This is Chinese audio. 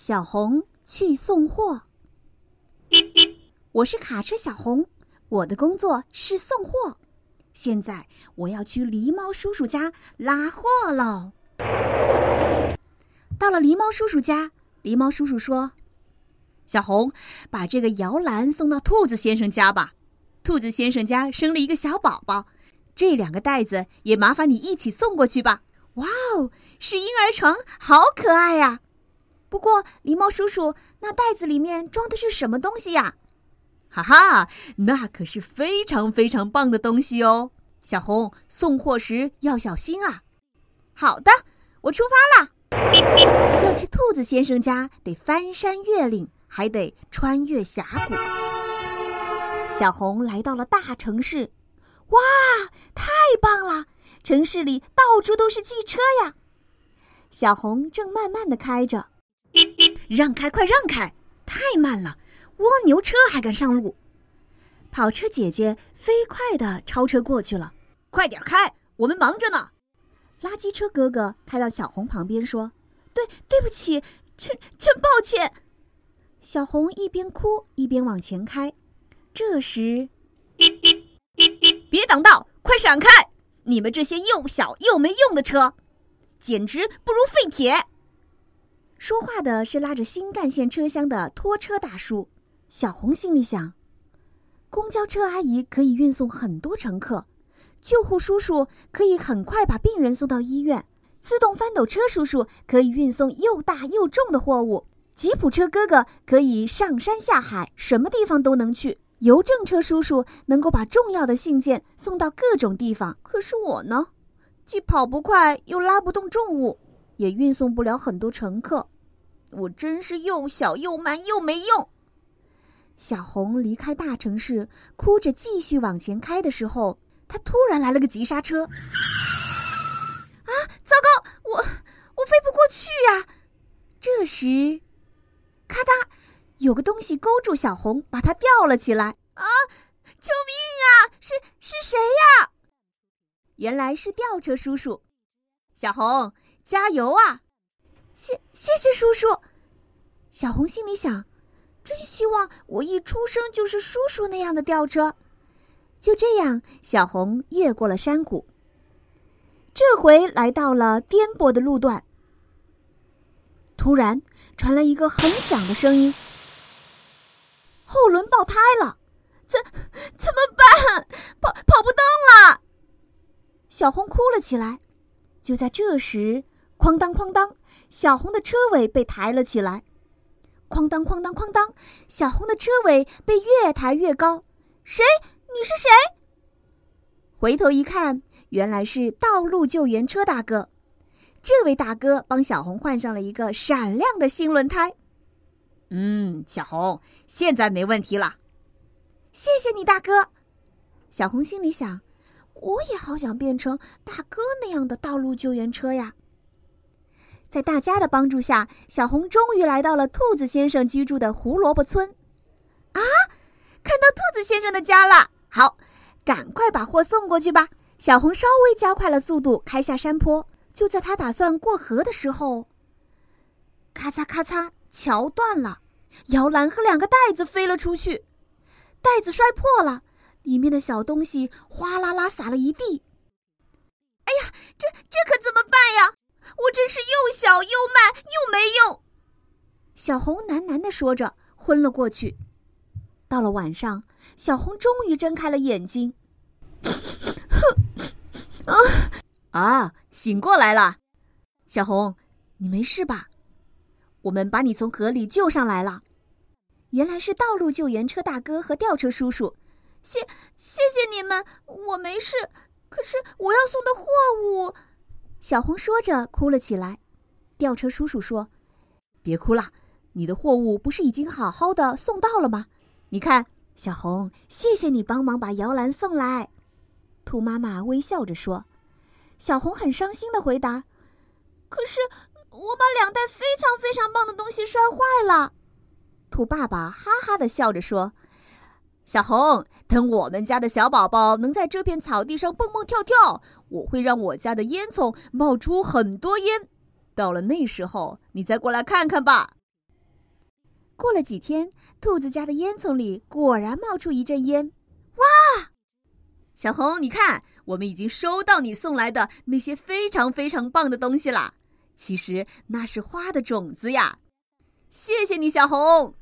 小红去送货。我是卡车小红，我的工作是送货。现在我要去狸猫叔叔家拉货喽。到了狸猫叔叔家，狸猫叔叔说：“小红，把这个摇篮送到兔子先生家吧。兔子先生家生了一个小宝宝，这两个袋子也麻烦你一起送过去吧。”哇哦，是婴儿床，好可爱呀！不过，狸猫叔叔，那袋子里面装的是什么东西呀？哈哈，那可是非常非常棒的东西哦！小红，送货时要小心啊！好的，我出发了。要去兔子先生家，得翻山越岭，还得穿越峡谷。小红来到了大城市，哇，太棒了！城市里到处都是汽车呀。小红正慢慢的开着。让开，快让开！太慢了，蜗牛车还敢上路。跑车姐姐飞快地超车过去了。快点开，我们忙着呢。垃圾车哥哥开到小红旁边说：“对，对不起，真真抱歉。”小红一边哭一边往前开。这时，别挡道，快闪开！你们这些又小又没用的车，简直不如废铁。说话的是拉着新干线车厢的拖车大叔。小红心里想：公交车阿姨可以运送很多乘客，救护叔叔可以很快把病人送到医院，自动翻斗车叔叔可以运送又大又重的货物，吉普车哥哥可以上山下海，什么地方都能去。邮政车叔叔能够把重要的信件送到各种地方。可是我呢，既跑不快，又拉不动重物。也运送不了很多乘客，我真是又小又慢又没用。小红离开大城市，哭着继续往前开的时候，她突然来了个急刹车。啊，糟糕，我我飞不过去呀！这时，咔嗒，有个东西勾住小红，把她吊了起来。啊，救命啊！是是谁呀？原来是吊车叔叔，小红。加油啊！谢谢谢叔叔。小红心里想，真希望我一出生就是叔叔那样的吊车。就这样，小红越过了山谷，这回来到了颠簸的路段。突然传来一个很响的声音，后轮爆胎了，怎怎么办？跑跑不动了！小红哭了起来。就在这时。哐当哐当，小红的车尾被抬了起来。哐当哐当哐当，小红的车尾被越抬越高。谁？你是谁？回头一看，原来是道路救援车大哥。这位大哥帮小红换上了一个闪亮的新轮胎。嗯，小红，现在没问题了。谢谢你，大哥。小红心里想：我也好想变成大哥那样的道路救援车呀。在大家的帮助下，小红终于来到了兔子先生居住的胡萝卜村。啊，看到兔子先生的家了！好，赶快把货送过去吧。小红稍微加快了速度，开下山坡。就在他打算过河的时候，咔嚓咔嚓，桥断了，摇篮和两个袋子飞了出去，袋子摔破了，里面的小东西哗啦啦洒了一地。哎呀，这这可怎么办呀？我真是又小又慢又没用，小红喃喃地说着，昏了过去。到了晚上，小红终于睁开了眼睛。啊啊！醒过来了，小红，你没事吧？我们把你从河里救上来了。原来是道路救援车大哥和吊车叔叔。谢谢谢你们，我没事。可是我要送的货物。小红说着哭了起来，吊车叔叔说：“别哭了，你的货物不是已经好好的送到了吗？你看，小红，谢谢你帮忙把摇篮送来。”兔妈妈微笑着说。小红很伤心的回答：“可是我把两袋非常非常棒的东西摔坏了。”兔爸爸哈哈的笑着说。小红，等我们家的小宝宝能在这片草地上蹦蹦跳跳，我会让我家的烟囱冒出很多烟。到了那时候，你再过来看看吧。过了几天，兔子家的烟囱里果然冒出一阵烟。哇！小红，你看，我们已经收到你送来的那些非常非常棒的东西啦。其实那是花的种子呀。谢谢你，小红。